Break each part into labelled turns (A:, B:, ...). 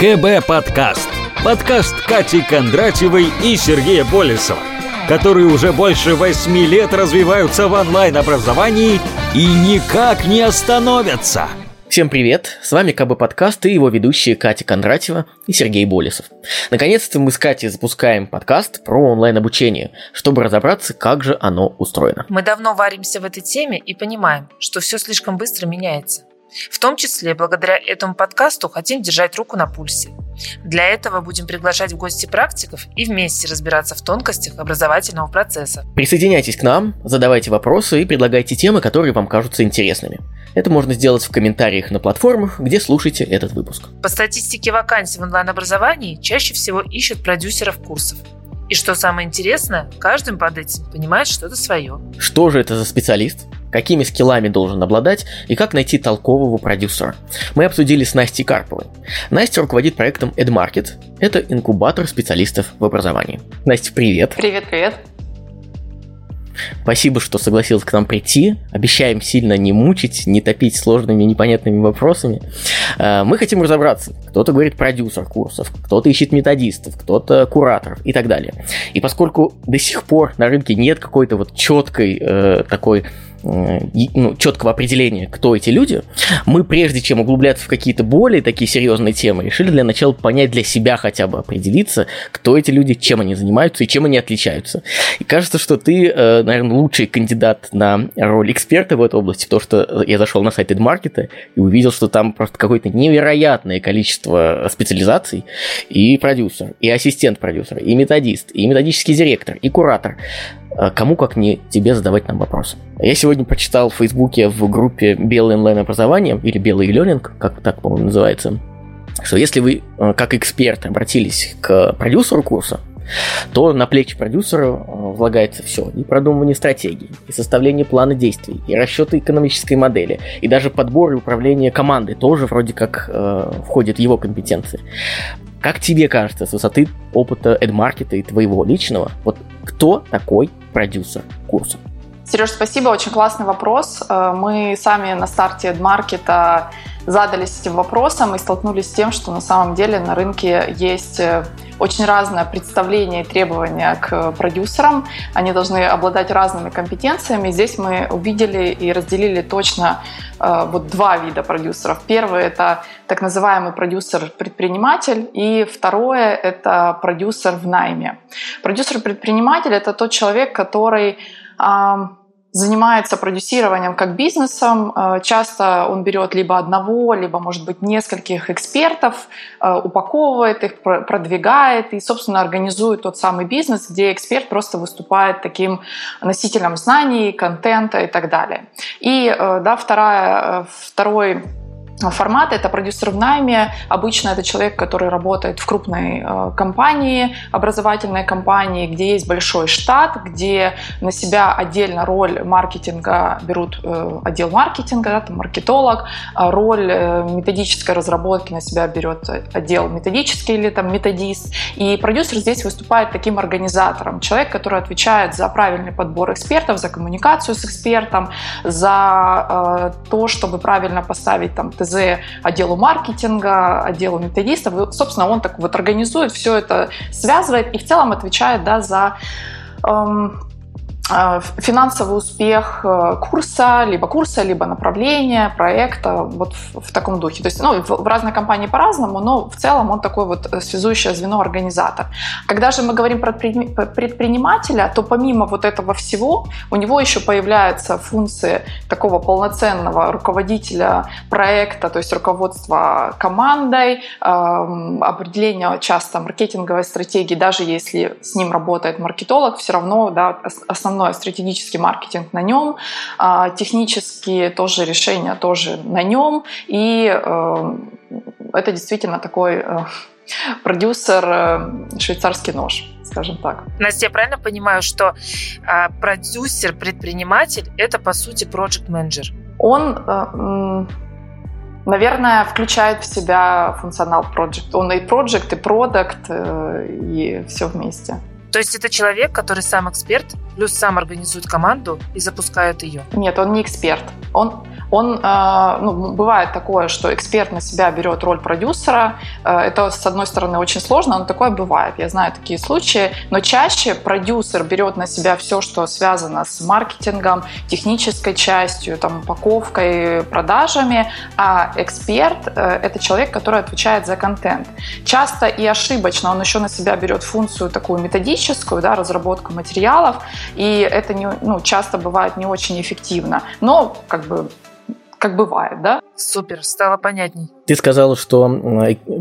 A: КБ Подкаст. Подкаст Кати Кондратьевой и Сергея Болесова, которые уже больше восьми лет развиваются в онлайн-образовании и никак не остановятся.
B: Всем привет! С вами КБ Подкаст и его ведущие Катя Кондратьева и Сергей Болесов. Наконец-то мы с Катей запускаем подкаст про онлайн-обучение, чтобы разобраться, как же оно устроено.
C: Мы давно варимся в этой теме и понимаем, что все слишком быстро меняется. В том числе, благодаря этому подкасту хотим держать руку на пульсе. Для этого будем приглашать в гости практиков и вместе разбираться в тонкостях образовательного процесса.
B: Присоединяйтесь к нам, задавайте вопросы и предлагайте темы, которые вам кажутся интересными. Это можно сделать в комментариях на платформах, где слушаете этот выпуск.
C: По статистике вакансий в онлайн-образовании чаще всего ищут продюсеров курсов. И что самое интересное, каждый под этим понимает что-то свое.
B: Что же это за специалист? Какими скиллами должен обладать и как найти толкового продюсера. Мы обсудили с Настей Карповой. Настя руководит проектом EdMarket. Это инкубатор специалистов в образовании. Настя, привет.
D: Привет, привет.
B: Спасибо, что согласилась к нам прийти. Обещаем сильно не мучить, не топить сложными непонятными вопросами. Э, мы хотим разобраться. Кто-то говорит продюсер курсов, кто-то ищет методистов, кто-то кураторов и так далее. И поскольку до сих пор на рынке нет какой-то вот четкой э, такой ну, четкого определения, кто эти люди, мы, прежде чем углубляться в какие-то более такие серьезные темы, решили для начала понять для себя хотя бы, определиться, кто эти люди, чем они занимаются и чем они отличаются. И кажется, что ты, э, наверное, лучший кандидат на роль эксперта в этой области, потому что я зашел на сайт EdMarket и увидел, что там просто какое-то невероятное количество специализаций, и продюсер, и ассистент продюсера, и методист, и методический директор, и куратор. А кому как не тебе задавать нам вопросы. Я сегодня прочитал в Фейсбуке в группе «Белое онлайн-образование» или «Белый ленинг», как так, по-моему, называется, что если вы э, как эксперт обратились к продюсеру курса, то на плечи продюсера э, влагается все. И продумывание стратегии, и составление плана действий, и расчеты экономической модели, и даже подбор и управление командой тоже вроде как э, входит в его компетенции. Как тебе кажется, с высоты опыта эдмаркета и твоего личного, вот кто такой продюсер курса?
D: Сереж, спасибо, очень классный вопрос. Э, мы сами на старте эдмаркета задались этим вопросом и столкнулись с тем, что на самом деле на рынке есть э, очень разное представление и требования к продюсерам. Они должны обладать разными компетенциями. Здесь мы увидели и разделили точно э, вот два вида продюсеров. Первый — это так называемый продюсер-предприниматель, и второе — это продюсер в найме. Продюсер-предприниматель — это тот человек, который занимается продюсированием как бизнесом. Э, часто он берет либо одного, либо, может быть, нескольких экспертов, э, упаковывает их, продвигает и, собственно, организует тот самый бизнес, где эксперт просто выступает таким носителем знаний, контента и так далее. И э, да, вторая, второй формат. Это продюсер в найме. Обычно это человек, который работает в крупной э, компании, образовательной компании, где есть большой штат, где на себя отдельно роль маркетинга берут э, отдел маркетинга, да, там маркетолог, а роль э, методической разработки на себя берет отдел методический или там методист. И продюсер здесь выступает таким организатором. Человек, который отвечает за правильный подбор экспертов, за коммуникацию с экспертом, за то, чтобы правильно поставить там ТЗ ТЗ отделу маркетинга, отделу методистов. И, собственно, он так вот организует, все это связывает и в целом отвечает да, за эм, финансовый успех э, курса, либо курса, либо направления, проекта, вот в, в таком духе. То есть, ну, в, в разной компании по-разному, но в целом он такой вот э, связующее звено организатор. Когда же мы говорим про предпринимателя, то помимо вот этого всего, у него еще появляются функции такого полноценного руководителя проекта, то есть руководства командой, эм, определения часто маркетинговой стратегии, даже если с ним работает маркетолог, все равно да, основной основной стратегический маркетинг на нем, а, технические тоже решения тоже на нем, и э, это действительно такой э, продюсер э, швейцарский нож, скажем так.
C: Настя, я правильно понимаю, что а, продюсер, предприниматель – это, по сути, project менеджер
D: Он наверное, включает в себя функционал project. Он и project, и product, и все вместе.
C: То есть это человек, который сам эксперт плюс сам организует команду и запускает ее?
D: Нет, он не эксперт. Он он, э, ну, бывает такое, что эксперт на себя берет роль продюсера. Э, это, с одной стороны, очень сложно, но такое бывает. Я знаю такие случаи. Но чаще продюсер берет на себя все, что связано с маркетингом, технической частью, там, упаковкой, продажами, а эксперт э, – это человек, который отвечает за контент. Часто и ошибочно он еще на себя берет функцию такую методическую, да, разработку материалов, и это не, ну, часто бывает не очень эффективно. Но как бы как бывает, да?
C: Супер, стало понятней.
B: Ты сказала, что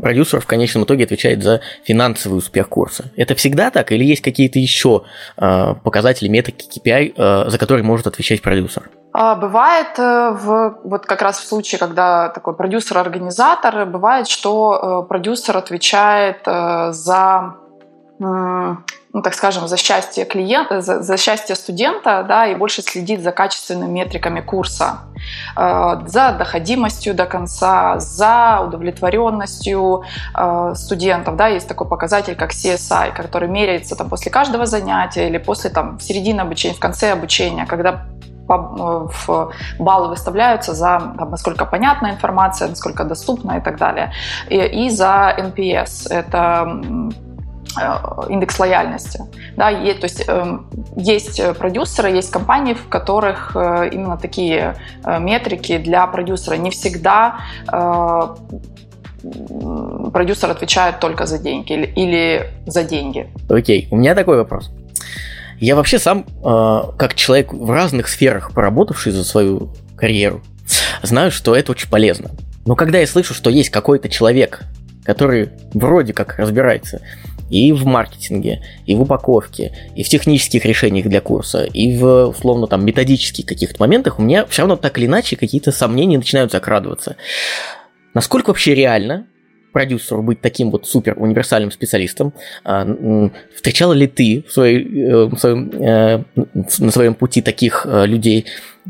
B: продюсер в конечном итоге отвечает за финансовый успех курса. Это всегда так или есть какие-то еще э, показатели, метрики, KPI, э, за которые может отвечать продюсер?
D: А, бывает, э, в, вот как раз в случае, когда такой продюсер-организатор, бывает, что э, продюсер отвечает э, за ну, так скажем, за счастье клиента, за, за счастье студента, да, и больше следит за качественными метриками курса, э, за доходимостью до конца, за удовлетворенностью э, студентов, да, есть такой показатель, как CSI, который меряется там после каждого занятия или после там в середине обучения, в конце обучения, когда э, в баллы выставляются за там, насколько понятна информация, насколько доступна и так далее. И, и за NPS. Это индекс лояльности. Да, и, то есть э, есть продюсеры, есть компании, в которых э, именно такие э, метрики для продюсера. Не всегда э, продюсер отвечает только за деньги или, или за деньги.
B: Окей, у меня такой вопрос. Я вообще сам, э, как человек в разных сферах, поработавший за свою карьеру, знаю, что это очень полезно. Но когда я слышу, что есть какой-то человек, который вроде как разбирается и в маркетинге, и в упаковке, и в технических решениях для курса, и в, условно, там, методических каких-то моментах, у меня все равно так или иначе какие-то сомнения начинают закрадываться. Насколько вообще реально продюсеру быть таким вот супер универсальным специалистом? А, встречала ли ты в своей, э, в своем, э, на своем пути таких э, людей,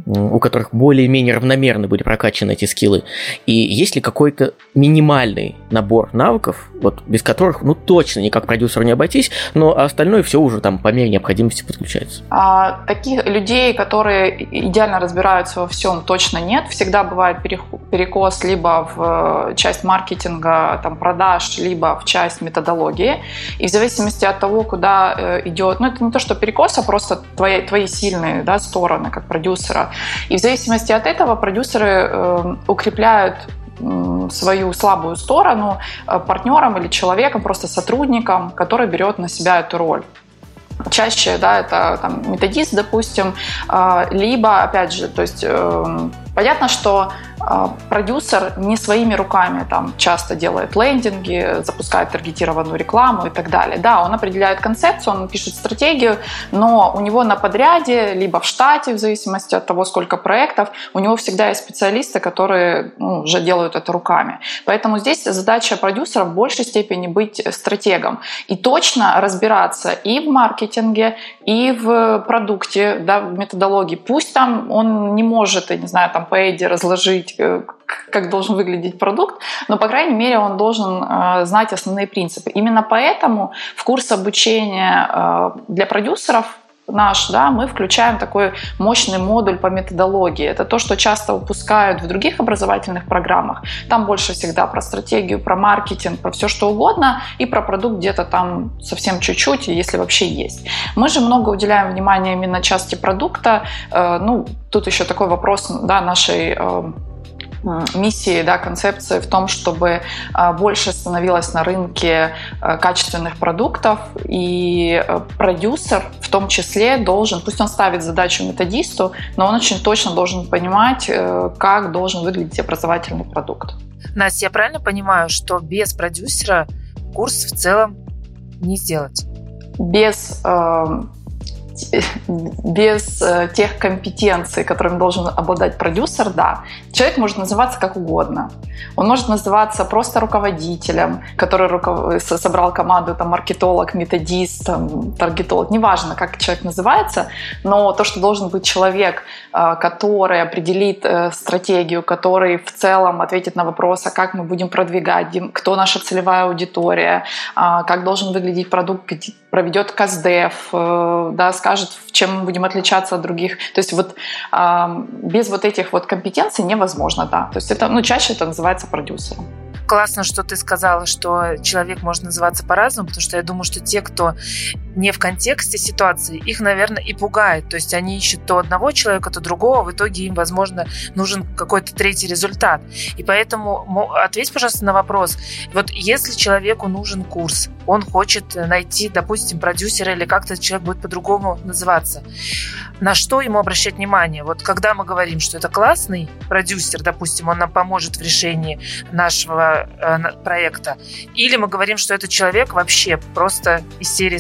B: у которых более-менее равномерно были прокачаны эти скиллы? И есть ли какой-то минимальный набор навыков, вот, без которых, ну, точно никак продюсеру не обойтись, но остальное все уже там по мере необходимости подключается?
D: А, таких людей, которые идеально разбираются во всем, точно нет. Всегда бывает перекос либо в часть маркетинга, там, продаж, либо в часть методологии. И в зависимости от того, куда э, идет, ну, это не то, что перекос, а просто твои, твои сильные да, стороны как продюсера, и в зависимости от этого продюсеры э, укрепляют свою слабую сторону э, партнером или человеком, просто сотрудником, который берет на себя эту роль. Чаще, да, это там, методист, допустим, э, либо, опять же, то есть эм, понятно, что а, продюсер не своими руками там часто делает лендинги, запускает таргетированную рекламу и так далее. Да, он определяет концепцию, он пишет стратегию, но у него на подряде, либо в штате, в зависимости от того, сколько проектов, у него всегда есть специалисты, которые ну, уже делают это руками. Поэтому здесь задача продюсера в большей степени быть стратегом и точно разбираться и в маркетинге, и в продукте, да, в методологии. Пусть там он не может, я не знаю, там по Эйде разложить э, как должен выглядеть продукт, но, по крайней мере, он должен э, знать основные принципы. Именно поэтому в курс обучения э, для продюсеров наш, да, мы включаем такой мощный модуль по методологии. Это то, что часто упускают в других образовательных программах. Там больше всегда про стратегию, про маркетинг, про все что угодно, и про продукт где-то там совсем чуть-чуть, если вообще есть. Мы же много уделяем внимания именно части продукта. Ну, тут еще такой вопрос да, нашей миссии, да, концепции в том, чтобы а, больше становилось на рынке а, качественных продуктов, и а, продюсер в том числе должен, пусть он ставит задачу методисту, но он очень точно должен понимать, э, как должен выглядеть образовательный продукт.
C: Настя, я правильно понимаю, что без продюсера курс в целом не сделать?
D: Без э, без э, тех компетенций, которыми должен обладать продюсер, да, человек может называться как угодно. Он может называться просто руководителем, который руков... собрал команду, там, маркетолог, методист, там, таргетолог, неважно, как человек называется, но то, что должен быть человек, э, который определит э, стратегию, который в целом ответит на вопрос, а как мы будем продвигать, кто наша целевая аудитория, а, как должен выглядеть продукт, проведет каздев, э, да, скажет, чем мы будем отличаться от других. То есть вот без вот этих вот компетенций невозможно, да. То есть это, ну, чаще это называется продюсером
C: классно, что ты сказала, что человек может называться по-разному, потому что я думаю, что те, кто не в контексте ситуации, их, наверное, и пугает. То есть они ищут то одного человека, то другого, в итоге им, возможно, нужен какой-то третий результат. И поэтому ответь, пожалуйста, на вопрос. Вот если человеку нужен курс, он хочет найти, допустим, продюсера или как-то человек будет по-другому называться, на что ему обращать внимание? Вот когда мы говорим, что это классный продюсер, допустим, он нам поможет в решении нашего Э, проекта. Или мы говорим, что этот человек вообще просто из серии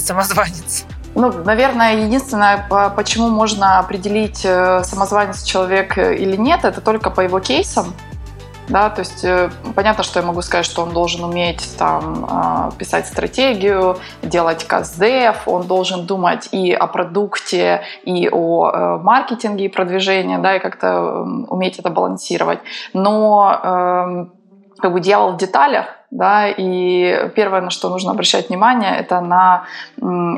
C: самозванец.
D: Ну, наверное, единственное, почему можно определить э, самозванец человек или нет, это только по его кейсам. Да, то есть э, понятно, что я могу сказать, что он должен уметь там писать стратегию, делать каздев, он должен думать и о продукте, и о маркетинге и продвижении, да, и как-то уметь это балансировать. Но эм, как бы дьявол в деталях, да, и первое, на что нужно обращать внимание, это на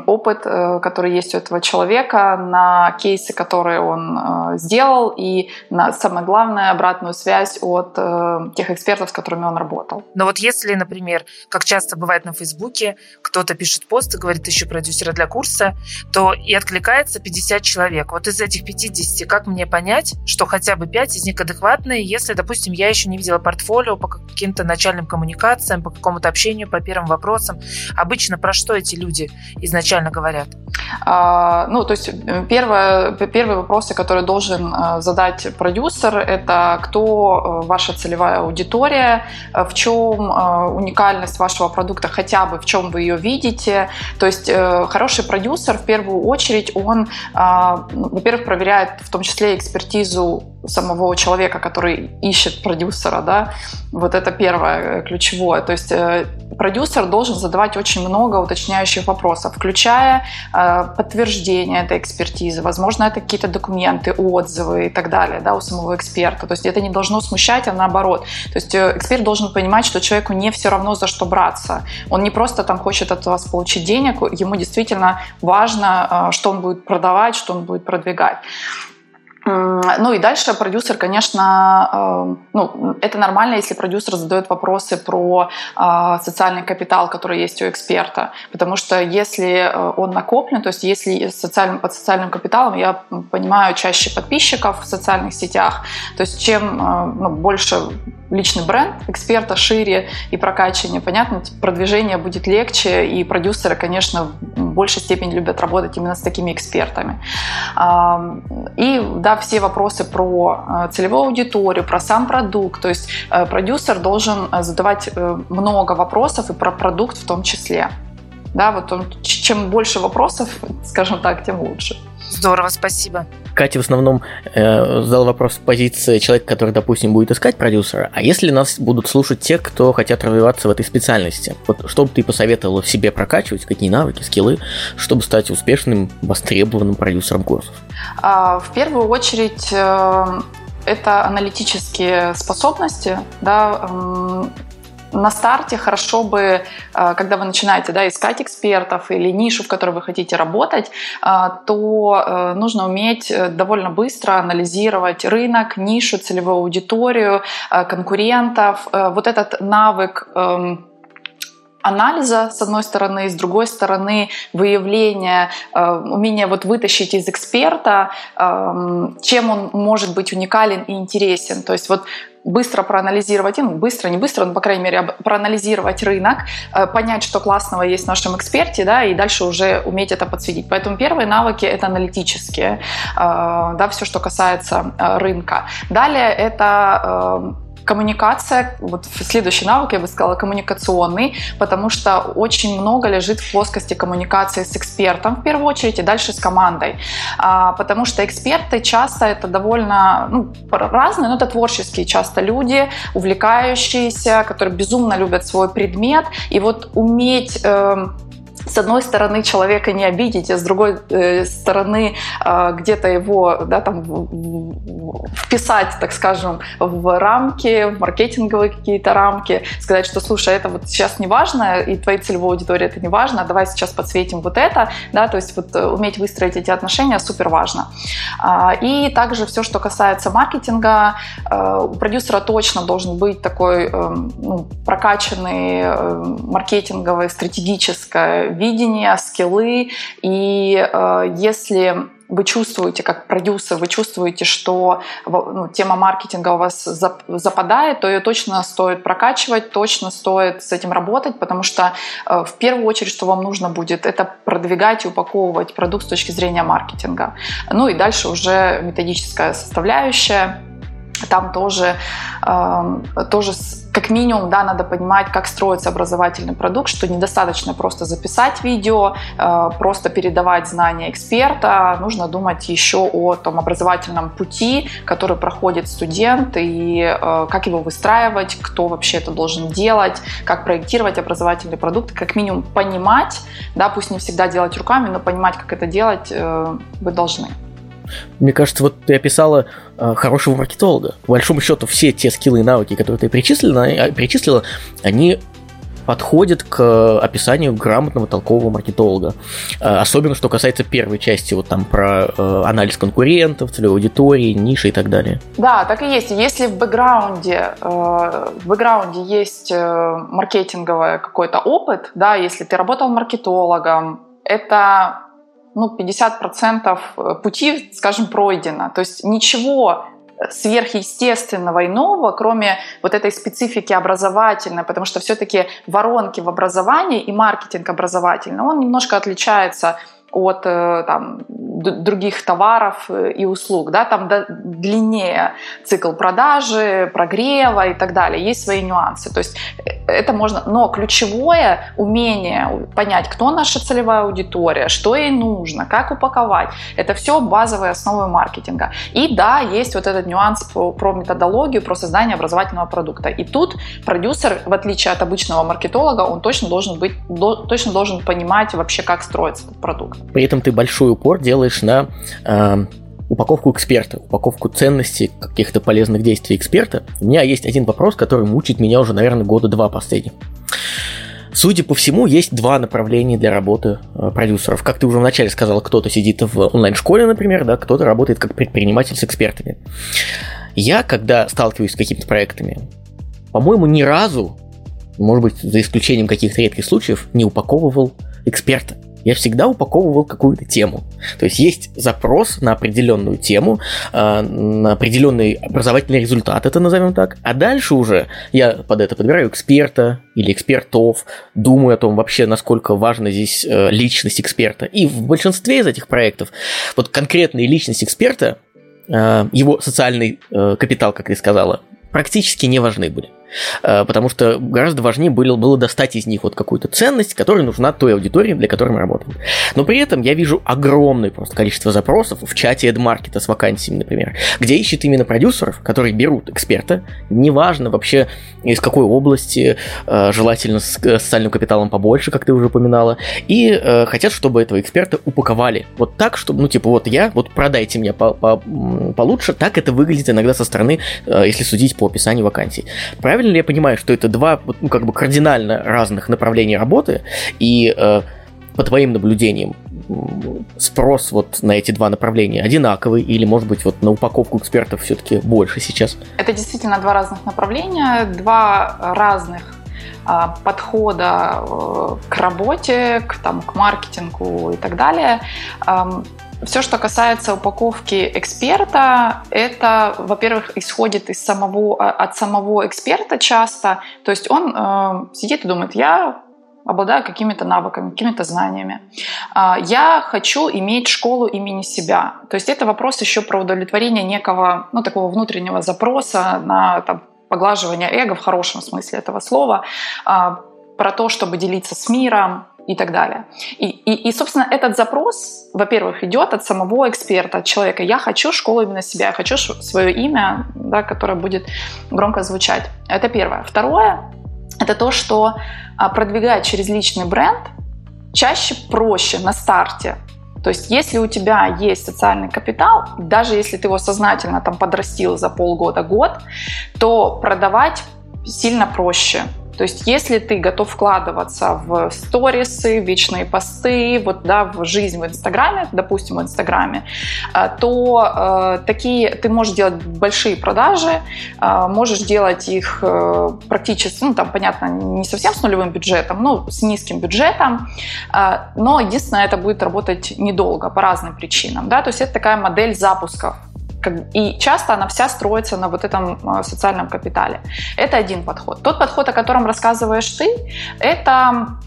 D: опыт, э, который есть у этого человека, на кейсы, которые он э, сделал, и на, самое главное, обратную связь от э, тех экспертов, с которыми он работал.
C: Но вот если, например, как часто бывает на Фейсбуке, кто-то пишет пост и говорит, ищу продюсера для курса, то и откликается 50 человек. Вот из этих 50, как мне понять, что хотя бы 5 из них адекватные, если, допустим, я еще не видела портфолио по каким-то начальным коммуникациям, коммуникациям, по какому-то общению, по первым вопросам. Обычно про что эти люди изначально говорят?
D: А, ну, то есть э, первое, первые вопросы, которые должен э, задать продюсер, это кто э, ваша целевая аудитория, в чем уникальность вашего продукта, хотя бы в чем вы ее видите. То есть хороший продюсер в первую очередь, он, ну, во-первых, проверяет в том числе экспертизу самого человека, который ищет продюсера, да, вот это первое ключевое. То есть продюсер должен задавать очень много уточняющих вопросов, включая э, подтверждение этой экспертизы, возможно, это какие-то документы, отзывы и так далее да, у самого эксперта. То есть это не должно смущать, а наоборот. То есть э, эксперт должен понимать, что человеку не все равно за что браться. Он не просто там хочет от вас получить денег, ему действительно важно, э, что он будет продавать, что он будет продвигать. Ну и дальше продюсер, конечно, э, ну, это нормально, если продюсер задает вопросы про э, социальный капитал, который есть у эксперта. Потому что если э, он накоплен, то есть если социальным, под социальным капиталом я понимаю чаще подписчиков в социальных сетях, то есть чем ну, больше личный бренд эксперта шире и прокачивание, понятно, продвижение будет легче, и продюсеры, конечно, в большей степени любят работать именно с такими экспертами. И да, все вопросы про э, целевую аудиторию, про сам продукт, то есть э, продюсер должен э, задавать много вопросов и про продукт в том числе. Да, вот он, чем больше вопросов, скажем так, тем лучше.
C: Здорово, спасибо.
B: Катя в основном э, задал вопрос с позиции человека, который, допустим, будет искать продюсера. А если нас будут слушать те, кто хотят развиваться в этой специальности? Вот что бы ты посоветовала в себе прокачивать, какие навыки, скиллы, чтобы стать успешным, востребованным продюсером курсов?
D: А, в первую очередь э, это аналитические способности, да, на старте хорошо бы, э, когда вы начинаете да, искать экспертов или нишу, в которой вы хотите работать, э, то э, нужно уметь довольно быстро анализировать рынок, нишу, целевую аудиторию, конкурентов. Вот этот навык эм, анализа, с одной стороны, с другой стороны, выявления, умение вот вытащить из эксперта, эм, чем он может быть уникален и интересен. То есть вот быстро проанализировать, ну, быстро, не быстро, но, по крайней мере, проанализировать рынок, э, понять, что классного есть в нашем эксперте, да, и дальше уже уметь это подсветить. Поэтому первые навыки — это аналитические, э, да, все, что касается э, рынка. Далее это коммуникация, вот следующий навык, я бы сказала, коммуникационный, потому что очень много лежит в плоскости коммуникации с экспертом в первую очередь и дальше с командой. А, потому что эксперты часто это довольно ну, разные, но это творческие часто люди, увлекающиеся, которые безумно любят свой предмет. И вот уметь э, с одной стороны человека не обидеть, а с другой э, стороны э, где-то его да, там, вписать, так скажем, в рамки, в маркетинговые какие-то рамки, сказать, что слушай, это вот сейчас не важно, и твоей целевой аудитории это не важно, давай сейчас подсветим вот это, да, то есть вот э, уметь выстроить эти отношения супер важно. А, и также все, что касается маркетинга, у продюсера точно должен быть такой эм, ну, прокачанный маркетинговый, стратегическое видение, скиллы. И э, если вы чувствуете, как продюсер, вы чувствуете, что ну, тема маркетинга у вас западает, то ее точно стоит прокачивать, точно стоит с этим работать, потому что э, в первую очередь, что вам нужно будет, это продвигать и упаковывать продукт с точки зрения маркетинга. Ну и дальше уже методическая составляющая там тоже, э, тоже как минимум, да, надо понимать, как строится образовательный продукт, что недостаточно просто записать видео, э, просто передавать знания эксперта, нужно думать еще о том образовательном пути, который проходит студент, и э, как его выстраивать, кто вообще это должен делать, как проектировать образовательный продукт, как минимум понимать, да, пусть не всегда делать руками, но понимать, как это делать, э, вы должны.
B: Мне кажется, вот ты описала э, хорошего маркетолога. По большому счету, все те скиллы и навыки, которые ты перечислила, а, перечислила они подходят к описанию грамотного толкового маркетолога. Э, особенно, что касается первой части, вот там про э, анализ конкурентов, целевой аудитории, ниши и так далее.
D: Да, так и есть. Если в бэкграунде, э, в бэкграунде есть маркетинговый какой-то опыт, да, если ты работал маркетологом, это ну, 50% э, пути, скажем, пройдено. То есть ничего сверхъестественного и нового, кроме вот этой специфики образовательной, потому что все-таки воронки в образовании и маркетинг образовательный, он немножко отличается от э, там, других товаров э, и услуг. Да? Там длиннее цикл продажи, прогрева и так далее. Есть свои нюансы. То есть э, это можно... Но ключевое умение понять, кто наша целевая аудитория, что ей нужно, как упаковать. Это все базовые основы маркетинга. И да, есть вот этот нюанс про, методологию, про создание образовательного продукта. И тут продюсер, в отличие от обычного маркетолога, он точно должен быть, точно должен понимать вообще, как строится этот продукт.
B: При этом ты большой упор делаешь на э, упаковку эксперта, упаковку ценностей, каких-то полезных действий эксперта. У меня есть один вопрос, который мучит меня уже, наверное, года два последних. Судя по всему, есть два направления для работы э, продюсеров. Как ты уже вначале сказал, кто-то сидит в онлайн-школе, например, да, кто-то работает как предприниматель с экспертами. Я, когда сталкиваюсь с какими-то проектами, по-моему, ни разу, может быть, за исключением каких-то редких случаев, не упаковывал эксперта я всегда упаковывал какую-то тему. То есть есть запрос на определенную тему, а, на определенный образовательный результат, это назовем так. А дальше уже я под это подбираю эксперта или экспертов, думаю о том вообще, насколько важна здесь э, личность эксперта. И в большинстве из этих проектов вот конкретная личность эксперта, э, его социальный э, капитал, как ты сказала, практически не важны были. Э, потому что гораздо важнее было, было достать из них вот какую-то ценность, которая нужна той аудитории, для которой мы работаем. Но при этом я вижу огромное просто количество запросов в чате AdMarket с вакансиями, например, где ищут именно продюсеров, которые берут эксперта, неважно вообще из какой области, э, желательно с социальным капиталом побольше, как ты уже упоминала, и э, хотят, чтобы этого эксперта упаковали вот так, чтобы, ну, типа, вот я, вот продайте мне по -по получше, так это выглядит иногда со стороны, если судить по описанию вакансий. Правильно правильно ли я понимаю, что это два ну, как бы кардинально разных направления работы, и э, по твоим наблюдениям спрос вот на эти два направления одинаковый или, может быть, вот на упаковку экспертов все-таки больше сейчас?
D: Это действительно два разных направления, два разных а, подхода э, к работе, к, там, к маркетингу и так далее. Все, что касается упаковки эксперта, это, во-первых, исходит из самого, а, от самого эксперта часто. То есть он э, сидит и думает, я обладаю какими-то навыками, какими-то знаниями. Э, я хочу иметь школу имени себя. То есть это вопрос еще про удовлетворение некого, ну, такого внутреннего запроса на там, поглаживание эго в хорошем смысле этого слова, а, про то, чтобы делиться с миром, и так далее. И, и, и, собственно, этот запрос, во-первых, идет от самого эксперта, от человека. Я хочу школу именно себя, я хочу свое имя, да, которое будет громко звучать. Это первое. Второе — это то, что а, продвигать через личный бренд чаще проще на старте. То есть, если у тебя есть социальный капитал, даже если ты его сознательно там подрастил за полгода-год, то продавать сильно проще. То есть, если ты готов вкладываться в сторисы, вечные посты, вот, да, в жизнь в Инстаграме, допустим, в Инстаграме, э, то э, такие ты можешь делать большие продажи, э, можешь делать их э, практически, ну, там, понятно, не совсем с нулевым бюджетом, но с низким бюджетом, э, но единственное, это будет работать недолго по разным причинам, да, то есть это такая модель запусков и часто она вся строится на вот этом а, социальном капитале. Это один подход. Тот подход, о котором рассказываешь ты, это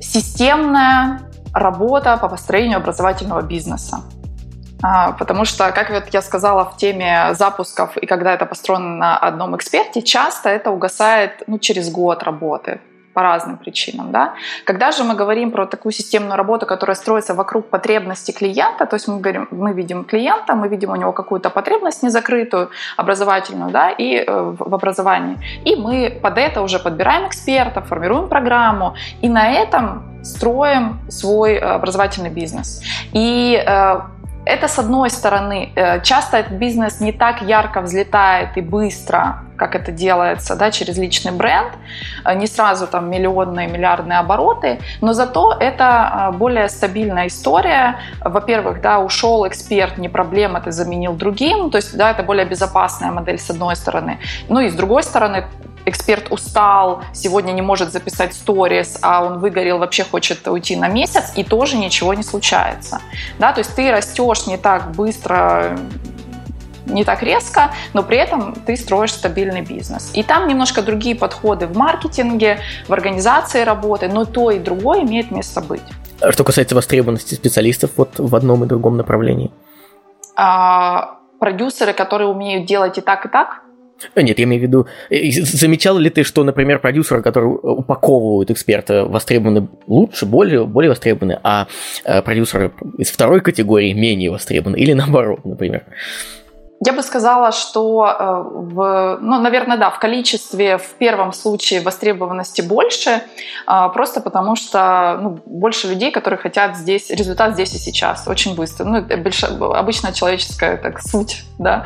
D: системная работа по построению образовательного бизнеса. А, потому что, как вот я сказала в теме запусков, и когда это построено на одном эксперте, часто это угасает ну, через год работы по разным причинам. Да? Когда же мы говорим про такую системную работу, которая строится вокруг потребности клиента, то есть мы, говорим, мы видим клиента, мы видим у него какую-то потребность незакрытую, образовательную, да, и э, в образовании, и мы под это уже подбираем эксперта, формируем программу, и на этом строим свой э, образовательный бизнес. И э, это с одной стороны. Э, часто этот бизнес не так ярко взлетает и быстро, как это делается да, через личный бренд. Э, не сразу там миллионные, миллиардные обороты, но зато это э, более стабильная история. Во-первых, да, ушел эксперт, не проблема, ты заменил другим. То есть да, это более безопасная модель с одной стороны. Ну и с другой стороны, эксперт устал, сегодня не может записать сторис, а он выгорел, вообще хочет уйти на месяц, и тоже ничего не случается. Да, то есть ты растешь не так быстро, не так резко, но при этом ты строишь стабильный бизнес. И там немножко другие подходы в маркетинге, в организации работы, но то и другое имеет место быть.
B: А что касается востребованности специалистов вот в одном и другом направлении?
D: А, продюсеры, которые умеют делать и так, и так,
B: нет, я имею в виду, э, замечал ли ты, что, например, продюсеры, которые упаковывают эксперта, востребованы лучше, более, более востребованы, а э, продюсеры из второй категории менее востребованы, или наоборот, например?
D: Я бы сказала, что, э, в, ну, наверное, да, в количестве в первом случае востребованности больше, а, просто потому что ну, больше людей, которые хотят здесь, результат здесь и сейчас, очень быстро. Ну, это обычно человеческая так, суть, да.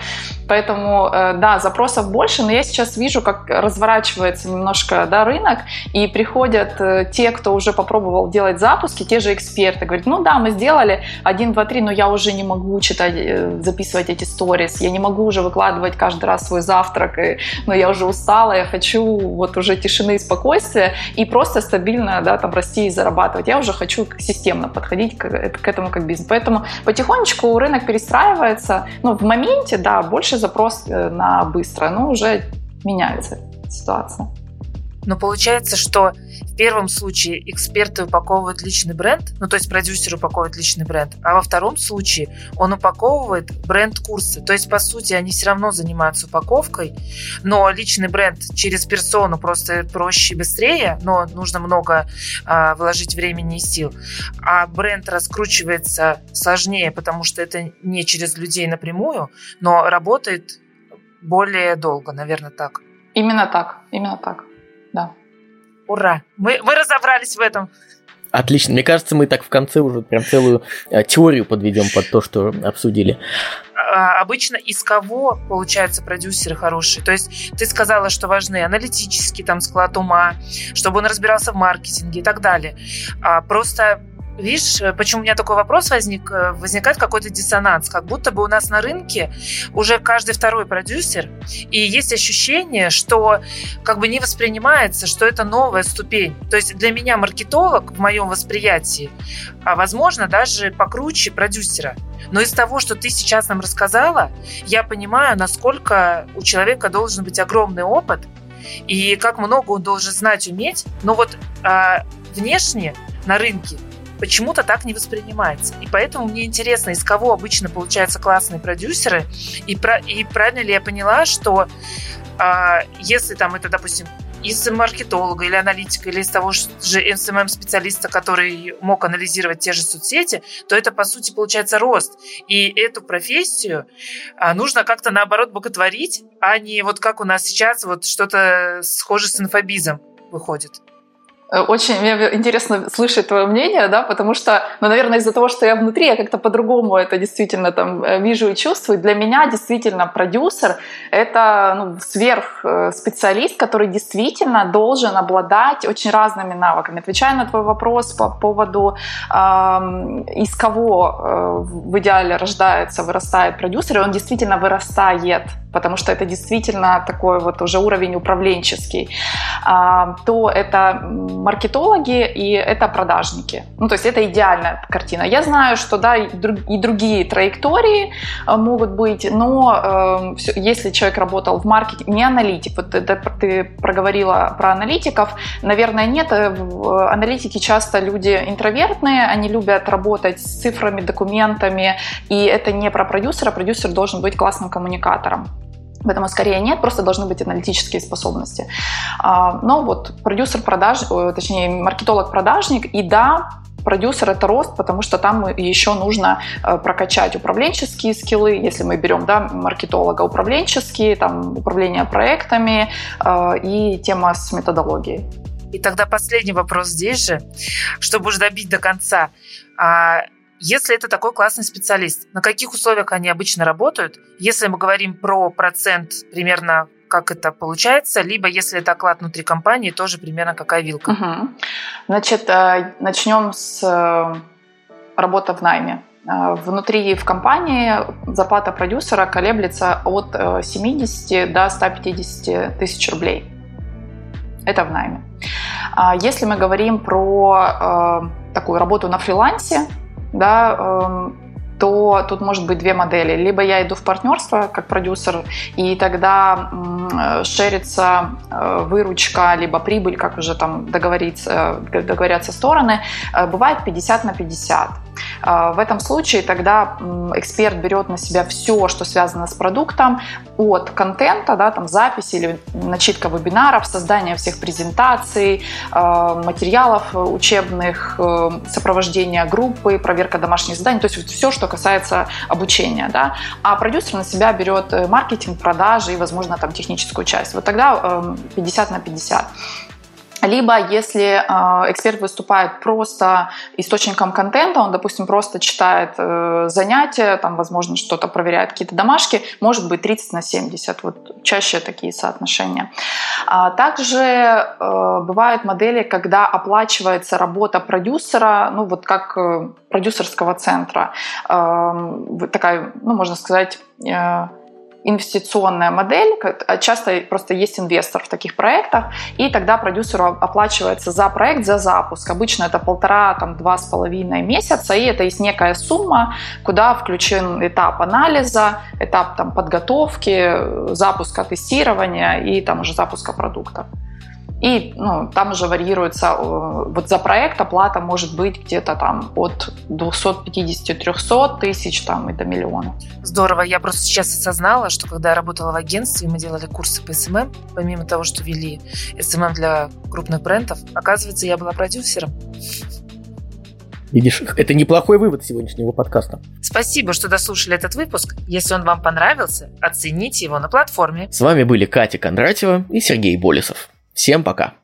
D: Поэтому, э, да, запросов больше, но я сейчас вижу, как разворачивается немножко да, рынок, и приходят э, те, кто уже попробовал делать запуски, те же эксперты, говорят, ну да, мы сделали 1, 2, 3, но я уже не могу читать, записывать эти сторис, я не могу уже выкладывать каждый раз свой завтрак, и, но я уже устала, я хочу вот уже тишины и спокойствия, и просто стабильно да, там расти и зарабатывать. Я уже хочу системно подходить к, к этому как бизнес. Поэтому потихонечку рынок перестраивается. Ну, в моменте, да, больше запрос э, на быстро, но уже меняется ситуация.
C: Но получается, что в первом случае эксперты упаковывают личный бренд, ну то есть продюсер упаковывает личный бренд, а во втором случае он упаковывает бренд-курсы. То есть, по сути, они все равно занимаются упаковкой, но личный бренд через персону просто проще и быстрее, но нужно много а, вложить времени и сил. А бренд раскручивается сложнее, потому что это не через людей напрямую, но работает более долго, наверное, так.
D: Именно так, именно так.
C: Ура! Мы, мы разобрались в этом.
B: Отлично. Мне кажется, мы так в конце уже прям целую э, теорию подведем под то, что обсудили.
C: А, обычно из кого получаются продюсеры хорошие? То есть ты сказала, что важны аналитический там склад ума, чтобы он разбирался в маркетинге и так далее. А просто Видишь, э, почему у меня такой вопрос возник? Э, возникает какой-то диссонанс, как будто бы у нас на рынке уже каждый второй продюсер, и есть ощущение, что как бы не воспринимается, что это новая ступень. То есть для меня маркетолог в моем восприятии, а возможно, даже покруче продюсера. Но из того, что ты сейчас нам рассказала, я понимаю, насколько у человека должен быть огромный опыт, и как много он должен знать, уметь. Но вот а, внешне на рынке почему-то так не воспринимается. И поэтому мне интересно, из кого обычно получаются классные продюсеры, и, про, и правильно ли я поняла, что а, если там это, допустим, из маркетолога или аналитика, или из того же SMM-специалиста, который мог анализировать те же соцсети, то это, по сути, получается рост. И эту профессию а, нужно как-то, наоборот, боготворить, а не вот как у нас сейчас вот что-то схоже с инфобизом выходит.
D: Э, очень мне интересно слышать твое мнение, да, потому что, ну, наверное, из-за того, что я внутри, я как-то по-другому это действительно там э, вижу и чувствую. Для меня действительно продюсер — это ну, сверхспециалист, э, который действительно должен обладать очень разными навыками. Отвечая на твой вопрос по поводу, э, из кого э, в идеале рождается, вырастает продюсер, и он действительно вырастает потому что это действительно такой вот уже уровень управленческий, а, то это маркетологи и это продажники. Ну, то есть это идеальная картина. Я знаю, что да, и другие траектории э, могут быть, но э, если человек работал в маркетинге, не аналитик, вот ты проговорила про аналитиков, наверное, нет. Э, аналитики часто люди интровертные, они любят работать с цифрами, документами, и это не про продюсера, продюсер должен быть классным коммуникатором. Поэтому скорее нет, просто должны быть аналитические способности. А, но вот продюсер продаж, точнее маркетолог-продажник, и да, продюсер это рост, потому что там еще нужно э, прокачать управленческие скиллы, если мы берем да, маркетолога управленческие, там управление проектами э, и тема с методологией.
C: И тогда последний вопрос здесь же, чтобы уже добить до конца. А, если это такой классный специалист, на каких условиях они обычно работают? Если мы говорим про процент, примерно как это получается, либо если это оклад внутри компании, тоже примерно какая вилка?
D: Угу. Значит, э, начнем с э, работы в найме. Э, внутри в компании зарплата продюсера колеблется от 70 до 150 тысяч рублей. Это в найме. А если мы говорим про такую работу на фрилансе, да, эм, то тут может быть две модели. Либо я иду в партнерство как продюсер, и тогда шерится э, выручка, либо прибыль, как уже там договориться, договорятся стороны. Э, бывает 50 на 50. Э, в этом случае тогда эксперт берет на себя все, что связано с продуктом, от контента, да, там записи или начитка вебинаров, создание всех презентаций, материалов учебных, сопровождение группы, проверка домашних заданий, то есть все, что касается обучения. Да. А продюсер на себя берет маркетинг, продажи и, возможно, там техническую часть. Вот тогда 50 на 50. Либо если э, эксперт выступает просто источником контента, он, допустим, просто читает э, занятия, там, возможно, что-то проверяет, какие-то домашки, может быть 30 на 70, вот чаще такие соотношения. А также э, бывают модели, когда оплачивается работа продюсера, ну вот как э, продюсерского центра, э, такая, ну можно сказать, э, инвестиционная модель, а часто просто есть инвестор в таких проектах, и тогда продюсеру оплачивается за проект, за запуск. Обычно это полтора, там, два с половиной месяца, и это есть некая сумма, куда включен этап анализа, этап там, подготовки, запуска тестирования и там уже запуска продукта. И ну, там уже варьируется, э, вот за проект оплата может быть где-то там от 250-300 тысяч там и до миллиона.
C: Здорово. Я просто сейчас осознала, что когда я работала в агентстве, мы делали курсы по SMM, помимо того, что вели SMM для крупных брендов, оказывается, я была продюсером.
B: Видишь, это неплохой вывод сегодняшнего подкаста.
C: Спасибо, что дослушали этот выпуск. Если он вам понравился, оцените его на платформе.
B: С вами были Катя Кондратьева и Сергей Болесов. Всем пока!